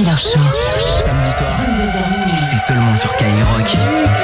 Killer Show. Samedi soir, c'est seulement sur Skyrock.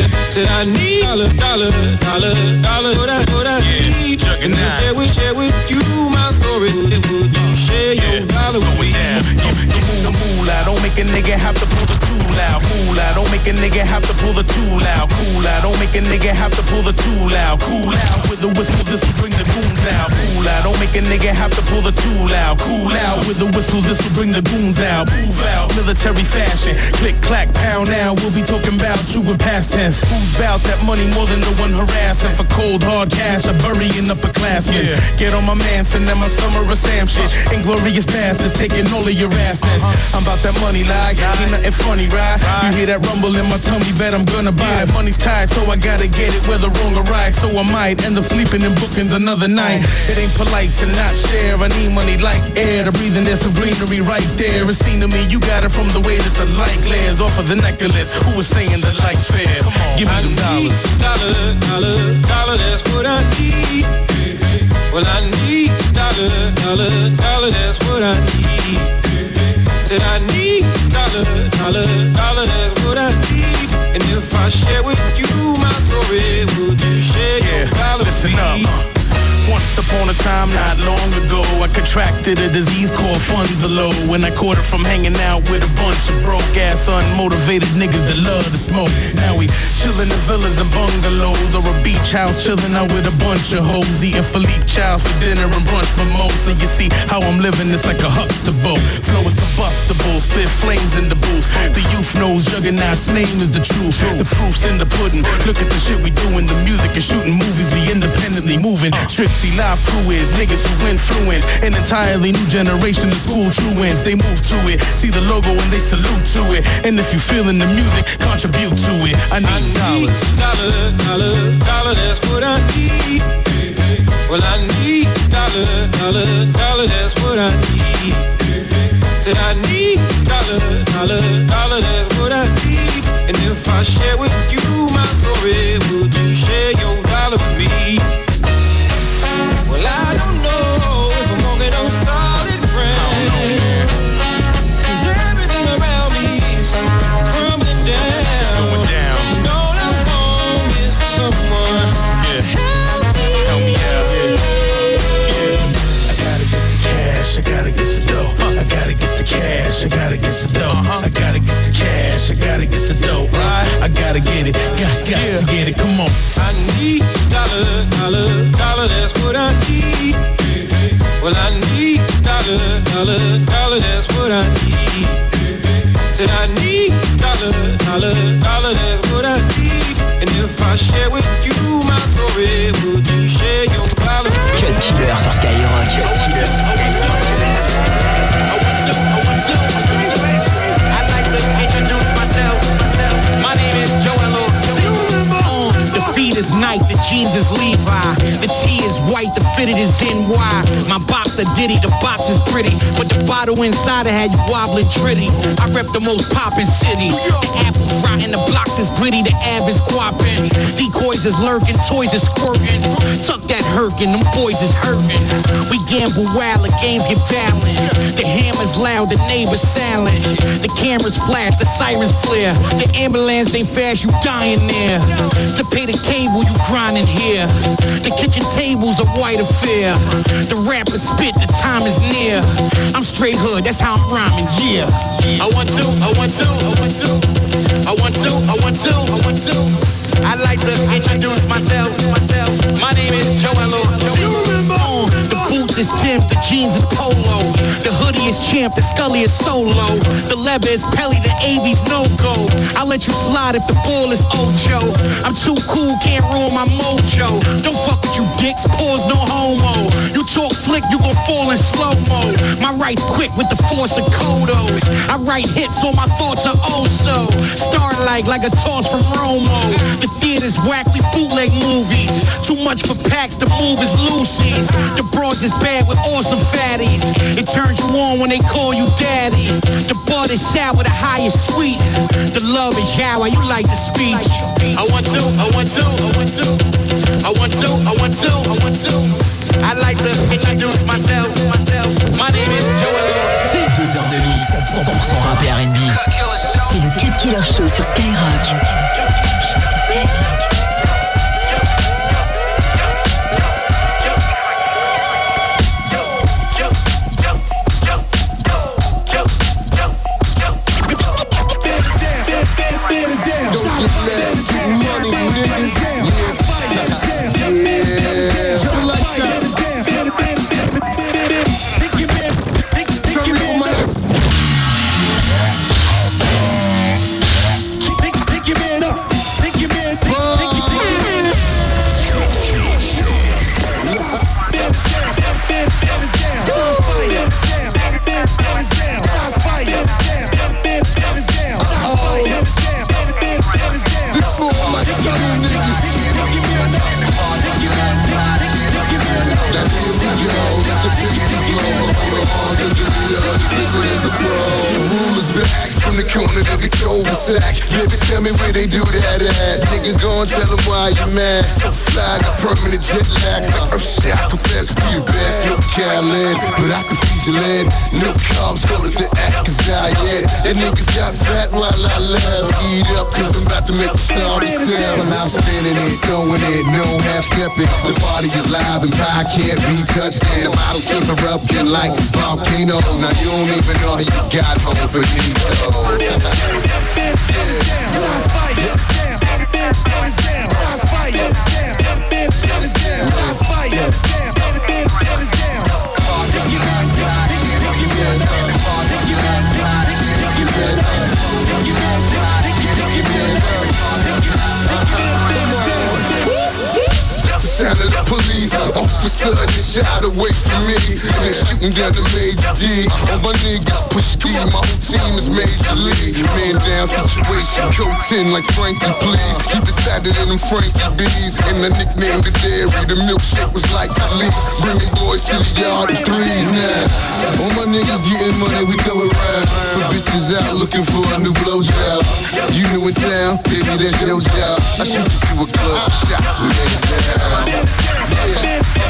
Said, said I need dollar, dollar, dollar, dollar, what I, what I need. And if I would share with you my story, would you share your dollar with me? Give me the moolah, don't make a nigga have to pull the tool out. Moolah, don't make a nigga have to pull the tool out. Cool out, don't make a nigga have to pull the tool out. Cool out with the whistle, this will bring the goons out. Cool out, don't make a nigga have to pull the tool out. Cool out with the whistle, this will bring the goons out. Move out, military fashion. Click, clack, pound now. We'll be talking about you in past tense. Who's bout that money more than the one harassing for cold hard cash? A burying upperclassmen. Get on my Manson and my summer of Sam shit. Uh-huh. Inglorious bastards taking all of your assets. Uh-huh. I'm about that money, like ain't nothing funny, right? You hear that rumble in my tummy, bet I'm gonna buy it. Money's tight, so I gotta get it whether wrong or right. So I might end up sleeping in bookings another night. Uh-huh. It ain't polite to not share. I need money like air to breathe, and there's some greenery right there. It's seen to me, you got it from the way that the light glares off of the necklace. Who was saying the light's fair? Give me I them need dollars. dollar, dollar, dollar, that's what I need. Well, I need dollar, dollar, dollar, that's what I need. Said I need dollar, dollar, dollar, that's what I need. And if I share with you my story, would you share your dollar with me? up. Once upon a time, not long ago, I contracted a disease called low. When I caught it from hanging out with a bunch of broke ass, unmotivated niggas that love to smoke. Now we chillin' in villas and bungalows or a beach house, chillin' out with a bunch of hoes, eating Philippe Chow for dinner and brunch mimosa. You see how I'm living? It's like a Huxtable. Flow is combustible, spit flames in the booth. The youth knows Juggernaut's name is the truth. The proof's in the pudding. Look at the shit we doing. The music and shooting movies. We independently moving. Strictly live crew is niggas who influence an entirely new generation of school truants. They move to it, see the logo and they salute to it. And if you feeling the music, contribute to it. I I need need dollars. dollar, dollar, dollar, that's what I need. Well, I need dollar, dollar, dollar, that's what I need. Said I need dollar, dollar, dollar, that's what I need. And if I share with you my story, would you share your dollar with me? Well, I don't that's what I need. Well, I need dollar, dollar, that's what I need. Said I need dollar, dollar, that's what I need. And if I share with you my story, would you share your dollar? Sur Skyrock. Is Nike, the jeans is Levi. The tee is white, the fitted is NY. My box a Diddy, the box is pretty. But the bottle inside it had you wobbling tritty. I rep the most poppin' city. The apples rotten, the blocks is gritty, the ab is quapping. Decoys is lurking, toys is squirting. Tuck that hurkin', them boys is hurting. We gamble wild, the games get violent. The hammer's loud, the neighbors silent. The cameras flash, the sirens flare. The ambulance ain't fast, you dying there. To pay the cable, you grinding here. The kitchen table's a white affair. The rappers spit, the time is near. I'm straight hood, that's how I'm rhyming, yeah. I want to, I want to, I want to. I want to, I want to, I want to. I'd like to introduce myself, myself. My name is Joello. Is Tim, the jeans is Polo. The hoodie is Champ, the Scully is Solo. The leather is Pelly, the AV's no-go. I'll let you slide if the ball is Ocho. I'm too cool, can't ruin my mojo. Don't fuck with you dicks, pause, no homo. You talk slick, you gon' fall in slow-mo. My right's quick with the force of Kodos. I write hits, all my thoughts are oh-so. Starlight like a toss from Romo. The theater's whack, we bootleg movies. Too much for packs, the move is Lucy's. The bros is bad with awesome fatties. It turns you on when they call you daddy. The bud is sour, the high is sweet. The love is yawa, you like the speech. I want to, I want to, I want to. I want to, I want to, I want to. I'd like to introduce myself, myself. My name is Joel Deux heures de mix, 100% rap et R&B. C'est le Cut Killer Show sur Skyrock. Tell them why you mad. So fly, got permanent jet lag. Oh shit, I confess we the best. No Khaled, but I can feed your lead. No carbs, call it the Atkins diet. That niggas got fat while I laugh. Eat up, cause I'm about to make the star sound. I'm out spinning it, throwing it, no half stepping. The party is live and pie can't be touched. And the bottles keep erupting like volcanoes. Now you don't even know how you got home for these Sound of the police, officer shot away from me. And they shooting down the Major D. All my niggas push D, my whole team is Major League. Man down situation, coat 10 like Frankie, please. Keep it tighter than them Frankie B's. And the nickname the dairy, the milkshake was like police. the boys to the yard in threes now. All my niggas getting money, we go around. Put bitches out looking for a new blowjob. You new in town, baby, that's your job. I shoot you a club, shots lay down.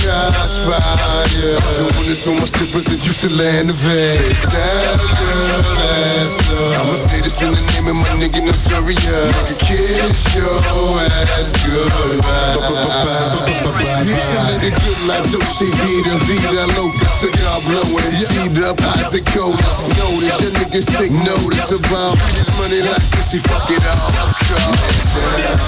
shots fire. Doing this so much difference that you should land the vase. Down girl, up. I'ma say this in the name of my nigga Notorious. Nigga, kiss your ass goodbye. Here's a little good like Dolce Vita, Vida Loca, cigar blowing. Feed up, Isaac Colas. Notice your niggas take notice about this money like this, he fuck it up. Come down.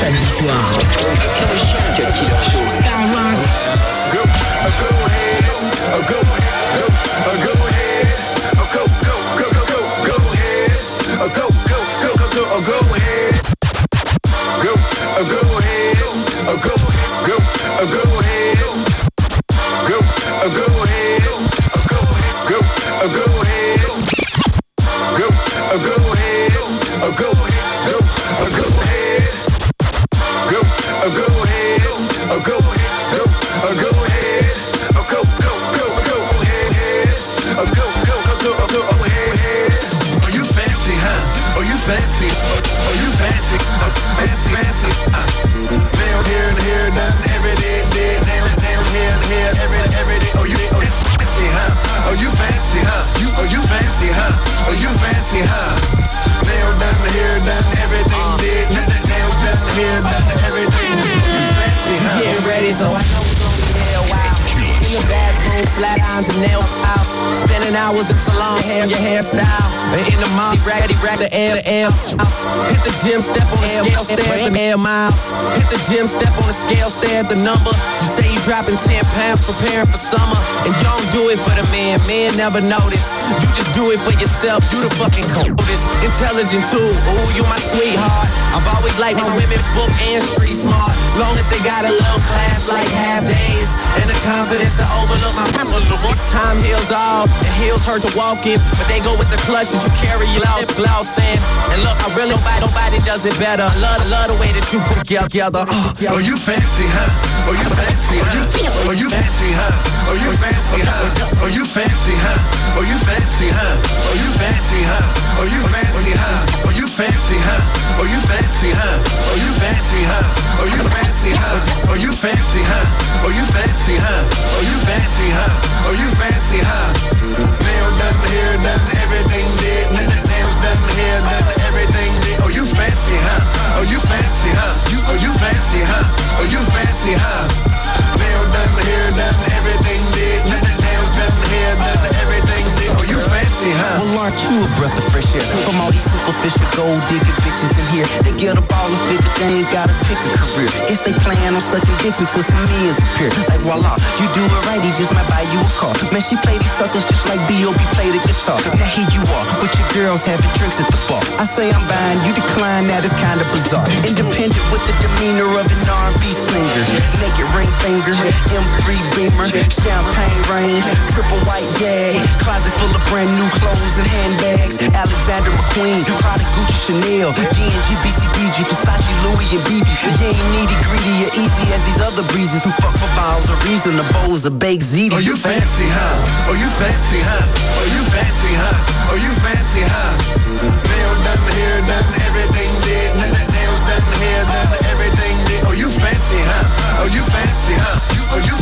Samedi soir, irons and nails house. Spending hours in salon, hair, your hairstyle. And in the mall, raggedy, rack the air, the air house. Hit the gym, step on the scale, stare at the air miles. Hit the gym, step on the scale, stare at the number. You say you dropping 10 pounds, preparing for summer. And you don't do it for the man, man never notice. You just do it for yourself, you the fucking coldest. Intelligent too, ooh, you my sweetheart. I've always liked my women book and street smart. Long as they got a little class like half days. And the confidence to overlook my problems. Time heals all, and heels hurt to walk in. But they go with the clutches you carry your out flossing. And look, I really nobody, nobody does it better. I love, love the way that you put together. Oh, you fancy, huh? Oh, you fancy, huh? Oh, you fancy, huh? Oh, you fancy, huh? Oh, you fancy, huh? Oh, you fancy, huh? Fancy, huh? Oh, you fancy, huh? Oh, you fancy, huh? Oh, you fancy, huh? Oh, you fancy, huh? Oh, you fancy, huh? Oh, you fancy, huh? Oh, you fancy, huh? Nail done, hair done, everything did. Nails done, hair done, everything did. Oh, you fancy, huh? Oh, you fancy, huh? You, oh, you fancy, huh? Oh, you fancy, huh? Nail done, hair done, everything did. Nails done, hair done, everything aren't you a breath of fresh air? From all these superficial gold digging bitches in here, they get a ball and figure they ain't gotta pick a career. Guess they plan on sucking dicks until some years appear. Like voila, you do it right, he just might buy you a car. Man, she play these suckers just like B.O.B. play the guitar. Now here you are, with your girls having drinks at the bar. I say I'm buying, you decline, that is kinda bizarre. Independent with the demeanor of an R&B singer. Naked ring finger, M3 Beamer, champagne rain, triple white jag, closet full of brand new clothes and handbags. Alexander McQueen, Prada, Gucci, Chanel, D&G, BCBG, Versace, Louis, and Bebe. You ain't needy, greedy, or easy as these other breezes who fuck for balls or reason. The bowls of baked ziti. Oh, you fancy, huh? Oh, you fancy, huh? Oh, you fancy, huh? Oh, you fancy, huh? Nail done, hair done, everything did. Nails done, hair done, everything did. Oh, you fancy, huh? Oh, you fancy, huh? Oh, you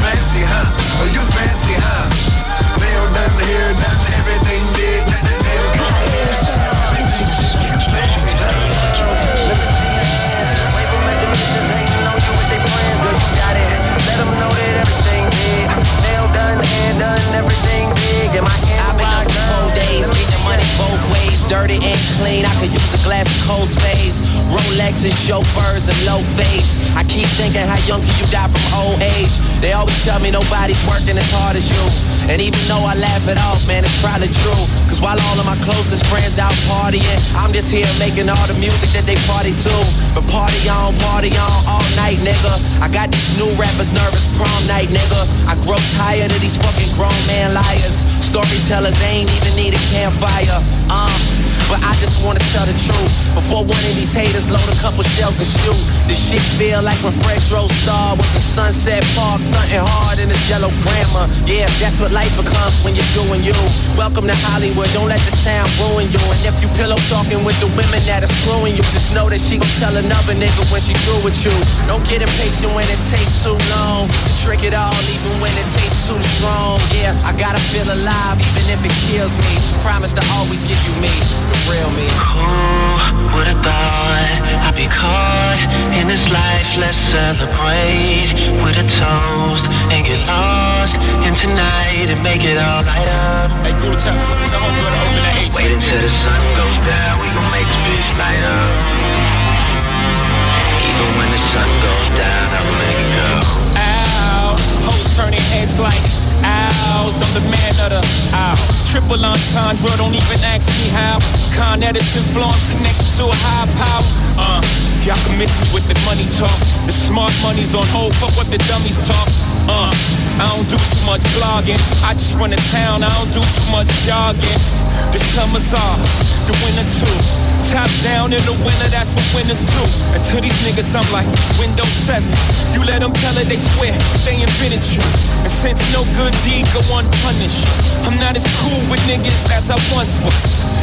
thinking, how young can you die from old age? They always tell me nobody's working as hard as you. And even though I laugh it off, man, it's probably true. Cause while all of my closest friends out partying, I'm just here making all the music that they party to. But party on, party on all night, nigga. I got these new rappers nervous prom night, nigga. I grow tired of these fucking grown man liars. Storytellers, they ain't even need a campfire. Uh, but I just wanna tell the truth. Before one of these haters load a couple shells and shoot. This shit feel like when Fresh Rose Star was in Sunset Park, stunting hard in his yellow grammar. Yeah, that's what life becomes when you're doing you. Welcome to Hollywood, don't let this town ruin you. And if you pillow talking with the women that are screwing you, just know that she gon' tell another nigga when she through with you. Don't get impatient when it takes too long. Trick it all even when it tastes too strong. Yeah, I gotta feel alive even if it kills me. Promise to always give you me, real me. Who would've thought I'd be caught in this life? Let's celebrate with a toast and get lost in tonight and make it all light up. Hey, go tell, tell him to open the H. Wait until the sun goes down, we gon' make this bitch light up. Even when the sun goes down, I will make it go. Ow, hoes turning heads like owls. I'm the man of the ow. Triple entendre, don't even ask me how. Con Edison flow, connected to a high power. Uh, y'all can miss me with the money talk. The smart money's on hold, fuck what the dummies talk. Uh, I don't do too much blogging. I just run the town, I don't do too much jogging. The summer's off, the winter too. Top down in the winter, that's what winners do. And to these niggas, I'm like Windows 7. You let them tell it, they swear they invented you. And since no good deed go unpunished, I'm not as cool with niggas as I once was.